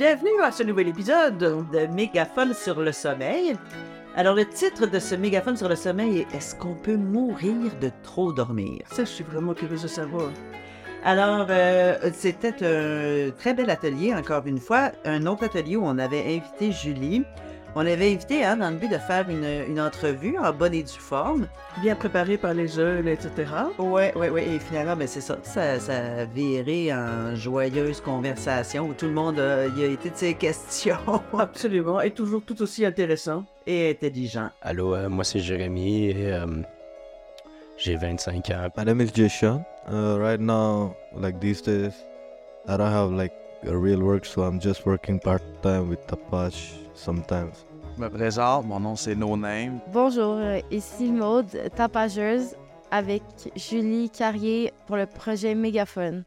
Bienvenue à ce nouvel épisode de Mégaphone sur le sommeil. Alors, le titre de ce Mégaphone sur le sommeil est Est-ce qu'on peut mourir de trop dormir Ça, je suis vraiment curieuse de savoir. Alors, euh, c'était un très bel atelier, encore une fois. Un autre atelier où on avait invité Julie. On l'avait invité hein, dans le but de faire une, une entrevue en bonne et due forme. Bien préparé par les jeunes, etc. Oui, oui, oui. Et finalement, ben, c'est ça. ça. Ça a viré en joyeuse conversation où tout le monde euh, y a été de ses questions. Absolument. Et toujours tout aussi intéressant. Et intelligent. Allô, euh, moi c'est Jérémy et euh, j'ai 25 ans. My name is Jishan. Uh, right now, like these days, I don't have like a real work, so I'm just working part time with Apache sometimes. Je me présente, mon nom c'est No Name. Bonjour, euh, ici Maude, tapageuse avec Julie Carrier pour le projet Mégaphone.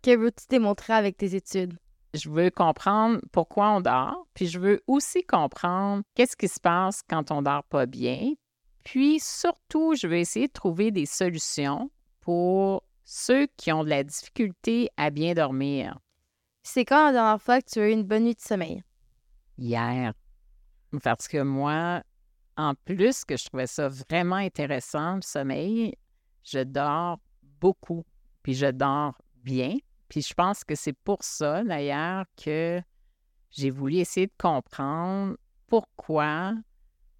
Que veux-tu démontrer avec tes études? Je veux comprendre pourquoi on dort, puis je veux aussi comprendre qu'est-ce qui se passe quand on dort pas bien. Puis surtout, je veux essayer de trouver des solutions pour ceux qui ont de la difficulté à bien dormir. C'est quand la dernière fois que tu as eu une bonne nuit de sommeil? Hier. Parce que moi, en plus que je trouvais ça vraiment intéressant, le sommeil, je dors beaucoup, puis je dors bien. Puis je pense que c'est pour ça, d'ailleurs, que j'ai voulu essayer de comprendre pourquoi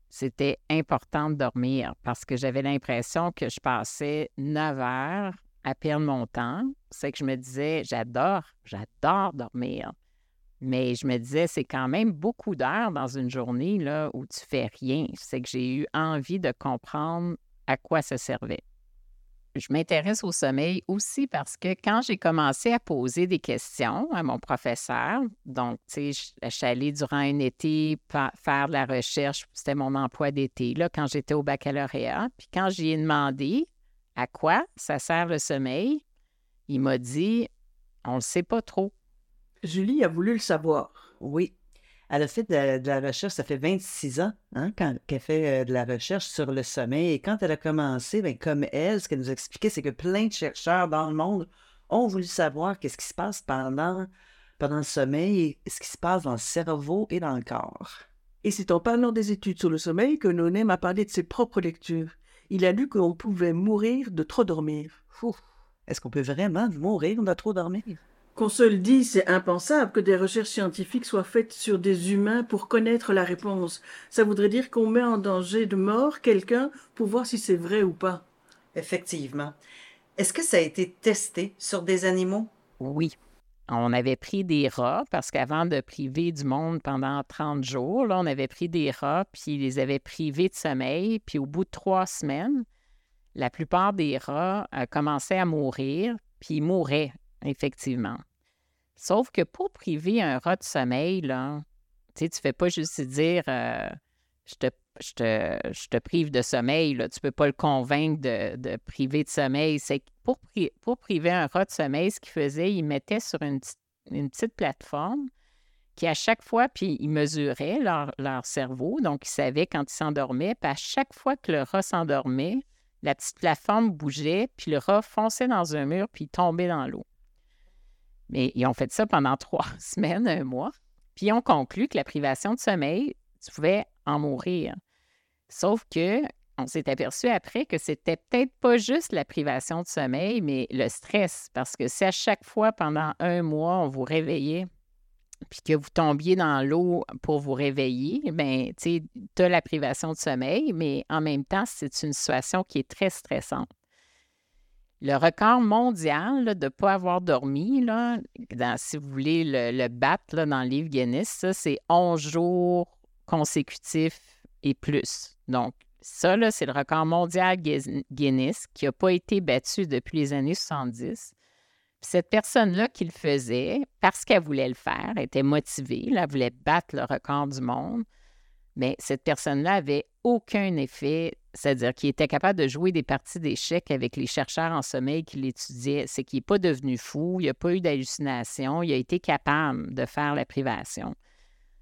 c'était important de dormir, parce que j'avais l'impression que je passais neuf heures à perdre mon temps. C'est que je me disais, j'adore, j'adore dormir. Mais je me disais, c'est quand même beaucoup d'heures dans une journée là, où tu fais rien. C'est que j'ai eu envie de comprendre à quoi ça servait. Je m'intéresse au sommeil aussi parce que quand j'ai commencé à poser des questions à mon professeur, donc, tu sais, je suis allée durant un été faire de la recherche, c'était mon emploi d'été, là, quand j'étais au baccalauréat. Puis quand j'y ai demandé à quoi ça sert le sommeil, il m'a dit, on ne le sait pas trop. Julie a voulu le savoir. Oui. Elle a fait de, de la recherche, ça fait 26 ans hein, qu'elle fait euh, de la recherche sur le sommeil. Et quand elle a commencé, ben, comme elle, ce qu'elle nous a expliqué, c'est que plein de chercheurs dans le monde ont voulu savoir qu'est-ce qui se passe pendant, pendant le sommeil et ce qui se passe dans le cerveau et dans le corps. Et c'est en parlant des études sur le sommeil que Nonem a parlé de ses propres lectures. Il a lu qu'on pouvait mourir de trop dormir. Est-ce qu'on peut vraiment mourir de trop dormir? Qu'on se le dise, c'est impensable que des recherches scientifiques soient faites sur des humains pour connaître la réponse. Ça voudrait dire qu'on met en danger de mort quelqu'un pour voir si c'est vrai ou pas. Effectivement. Est-ce que ça a été testé sur des animaux? Oui. On avait pris des rats parce qu'avant de priver du monde pendant 30 jours, là, on avait pris des rats puis ils les avait privés de sommeil. Puis au bout de trois semaines, la plupart des rats euh, commençaient à mourir, puis ils mouraient, effectivement. Sauf que pour priver un rat de sommeil, là, tu tu fais pas juste dire euh, je, te, prive de sommeil, tu peux pas le convaincre de, priver de sommeil. Pour, pri pour priver un rat de sommeil, ce qu'il faisait, il mettait sur une, petite plateforme qui, à chaque fois, puis il mesurait leur, cerveau, donc il savait quand il s'endormait, puis à chaque fois que le rat s'endormait, la petite plateforme bougeait, puis le rat fonçait dans un mur, puis tombait dans l'eau. Mais ils ont fait ça pendant trois semaines, un mois. Puis ils ont conclu que la privation de sommeil, tu pouvais en mourir. Sauf que on s'est aperçu après que c'était peut-être pas juste la privation de sommeil, mais le stress. Parce que si à chaque fois, pendant un mois, on vous réveillait, puis que vous tombiez dans l'eau pour vous réveiller, bien, tu as la privation de sommeil, mais en même temps, c'est une situation qui est très stressante. Le record mondial de ne pas avoir dormi, là, si vous voulez le, battre dans le livre Guinness, c'est 11 jours consécutifs et plus. Donc, ça, c'est le record mondial Guinness qui n'a pas été battu depuis les années 70. Cette personne-là qui le faisait, parce qu'elle voulait le faire, était motivée, elle voulait battre le record du monde, mais cette personne-là avait aucun effet, c'est-à-dire qu'il était capable de jouer des parties d'échecs avec les chercheurs en sommeil qui l'étudiaient. C'est qu'il n'est pas devenu fou, il n'a pas eu d'hallucination, il a été capable de faire la privation.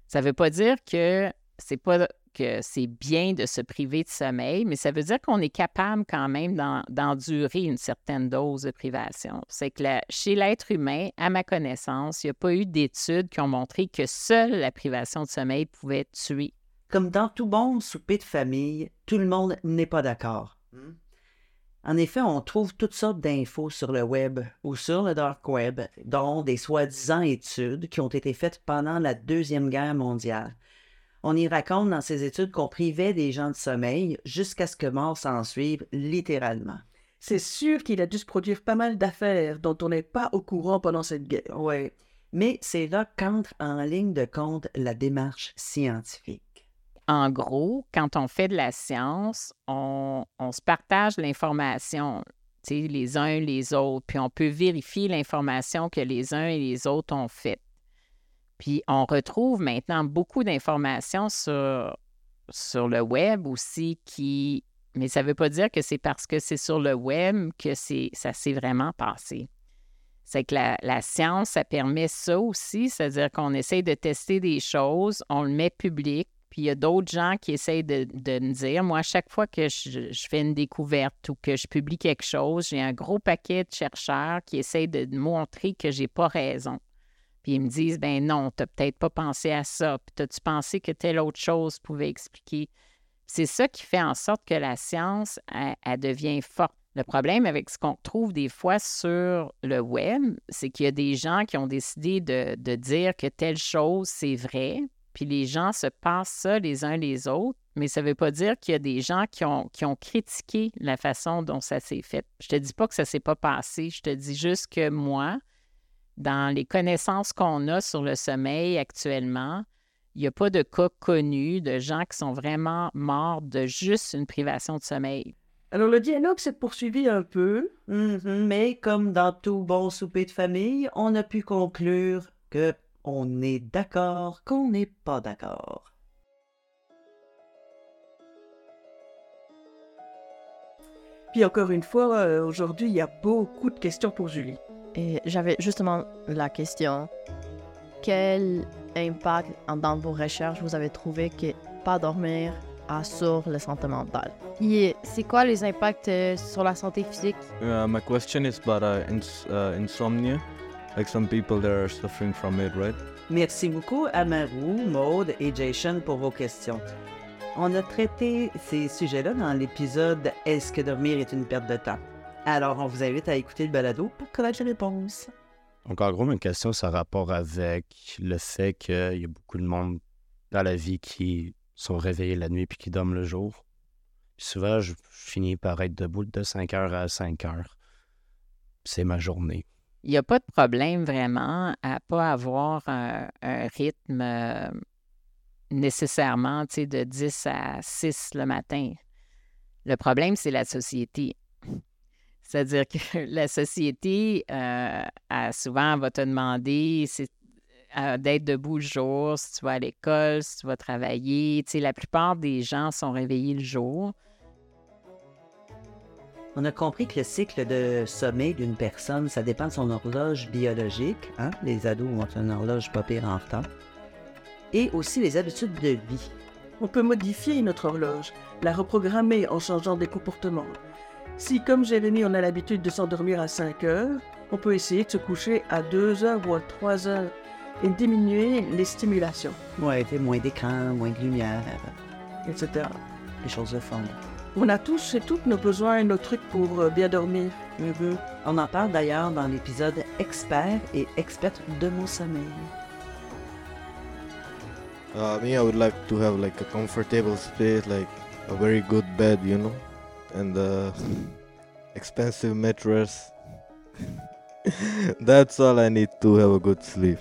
Ça ne veut pas dire que c'est pas que c'est bien de se priver de sommeil, mais ça veut dire qu'on est capable quand même d'en- d'endurer une certaine dose de privation. C'est que chez l'être humain, à ma connaissance, il n'y a pas eu d'études qui ont montré que seule la privation de sommeil pouvait tuer. Comme dans tout bon souper de famille, tout le monde n'est pas d'accord. Hmm? En effet, on trouve toutes sortes d'infos sur le web ou sur le dark web, dont des soi-disant études qui ont été faites pendant la Deuxième Guerre mondiale. On y raconte dans ces études qu'on privait des gens de sommeil jusqu'à ce que mort s'en suive, littéralement. C'est sûr qu'il a dû se produire pas mal d'affaires dont on n'est pas au courant pendant cette guerre. Oui. Mais c'est là qu'entre en ligne de compte la démarche scientifique. En gros, quand on fait de la science, on, se partage l'information, les uns les autres, puis on peut vérifier l'information que les uns et les autres ont faite. Puis on retrouve maintenant beaucoup d'informations sur, le web aussi qui... Mais ça ne veut pas dire que c'est parce que c'est sur le web que ça s'est vraiment passé. C'est que la, la science, ça permet ça aussi, c'est-à-dire qu'on essaye de tester des choses, on le met public, puis il y a d'autres gens qui essayent de, me dire, moi, à chaque fois que je, fais une découverte ou que je publie quelque chose, j'ai un gros paquet de chercheurs qui essayent de montrer que j'ai pas raison. Puis ils me disent, ben non, tu peut-être pas pensé à ça, puis as-tu pensé que telle autre chose pouvait expliquer? C'est ça qui fait en sorte que la science, elle, devient forte. Le problème avec ce qu'on trouve des fois sur le web, c'est qu'il y a des gens qui ont décidé de dire que telle chose, c'est vrai, puis les gens se passent ça les uns les autres, mais ça ne veut pas dire qu'il y a des gens qui ont, critiqué la façon dont ça s'est fait. Je te dis pas que ça s'est pas passé, je te dis juste que moi, dans les connaissances qu'on a sur le sommeil actuellement, il n'y a pas de cas connus de gens qui sont vraiment morts de juste une privation de sommeil. Alors le dialogue s'est poursuivi un peu. Mhm, mais comme dans tout bon souper de famille, on a pu conclure que on est d'accord qu'on n'est pas d'accord. Puis encore une fois, euh, aujourd'hui, il y a beaucoup de questions pour Julie. Et j'avais justement la question quel impact dans vos recherches vous avez trouvé que pas dormir a sur la santé mentale? Et c'est quoi les impacts euh, sur la santé physique? Uh, my question is about uh, ins- uh, insomnia. Like some people, they're suffering from it, right? Merci beaucoup à Marou, Maude et Jason pour vos questions. On a traité ces sujets-là dans l'épisode Est-ce que dormir est une perte de temps? Alors, on vous invite à écouter le balado pour connaître les réponses. Donc, en gros, ma question, ça a rapport avec le fait qu'il y a beaucoup de monde dans la vie qui sont réveillés la nuit puis qui dorment le jour. Puis souvent, je finis par être debout de 5 heures à 5 heures. C'est ma journée. Il n'y a pas de problème vraiment à pas avoir un, rythme euh, nécessairement de 10 à 6 le matin. Le problème, c'est la société. C'est-à-dire que la société, euh, souvent, va te demander euh, d'être debout le jour, si tu vas à l'école, si tu vas travailler. La plupart des gens sont réveillés le jour. On a compris que le cycle de sommeil d'une personne, ça dépend de son horloge biologique. Hein? Les ados ont une horloge pas pire en retard. Et aussi les habitudes de vie. On peut modifier notre horloge, la reprogrammer en changeant des comportements. Si, comme Jérémy, on a l'habitude de s'endormir à 5 heures, on peut essayer de se coucher à 2 heures ou à 3 heures et diminuer les stimulations, Ouais, moins d'écran, moins de lumière, etc. des choses de fun. On a tous et toutes nos besoins et nos trucs pour euh, bien dormir. On en parle d'ailleurs dans l'épisode Expert et experte de mon sommeil. Uh, me, I would like to have like a comfortable space, like a very good bed, you know, and uh, expensive mattress. That's all I need to have a good sleep.